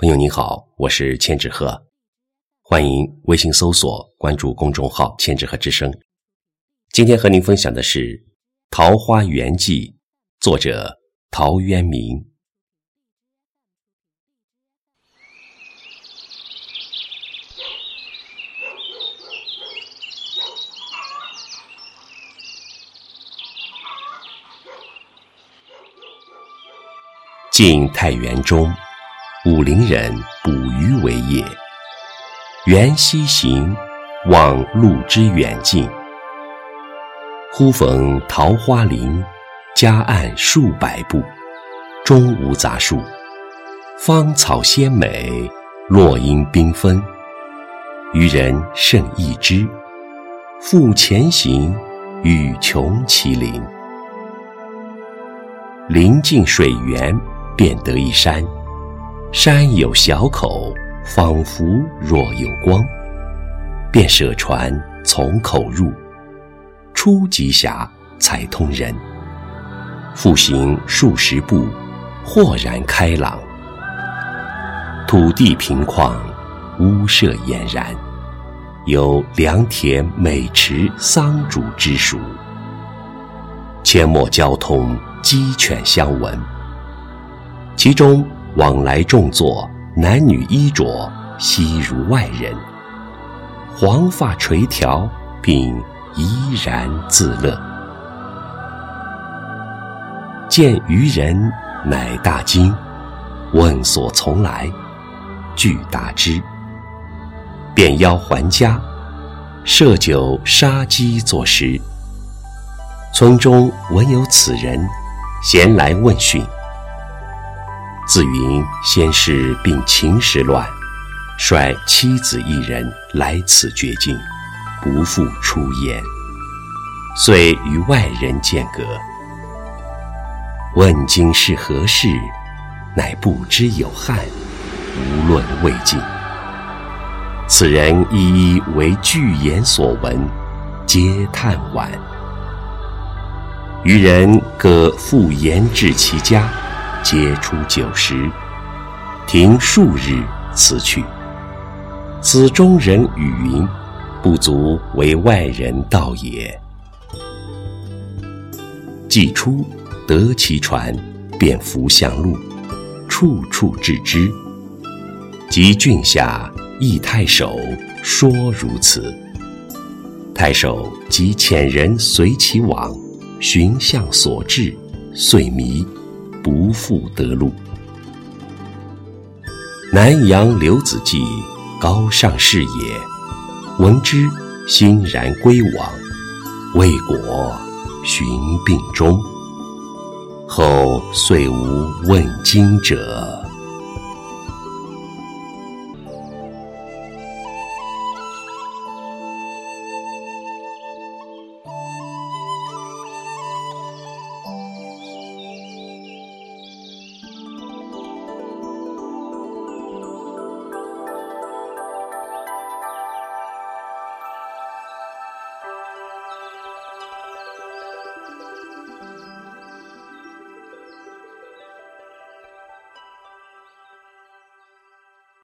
朋友您好，我是千纸鹤，欢迎微信搜索关注公众号“千纸鹤之声”。今天和您分享的是《桃花源记》，作者陶渊明。晋太元中。武陵人捕鱼为业，缘溪行，望路之远近。忽逢桃花林，夹岸数百步，中无杂树，芳草鲜美，落英缤纷。渔人甚异之，复前行，欲穷其林。临近水源，便得一山。山有小口，仿佛若有光。便舍船从口入，出极狭，才通人。复行数十步，豁然开朗。土地平旷，屋舍俨然，有良田、美池、桑竹之属。阡陌交通，鸡犬相闻。其中。往来众坐，男女衣着，悉如外人。黄发垂髫，并怡然自乐。见渔人，乃大惊，问所从来，具答之。便邀还家，设酒杀鸡作食。村中闻有此人，咸来问讯。自云先是病秦时乱，率妻子一人来此绝境，不复出焉。遂与外人间隔。问今是何世，乃不知有汉，无论魏晋。此人一一为具言所闻，皆叹惋。余人各复言至其家。皆出酒食，停数日，辞去。此中人语云：“不足为外人道也。”既出，得其船，便扶向路，处处置之。及郡下，诣太守，说如此。太守即遣人随其往，寻向所至，遂迷。不复得路。南阳刘子骥，高尚士也。闻之，欣然归往。为果，寻病终。后遂无问津者。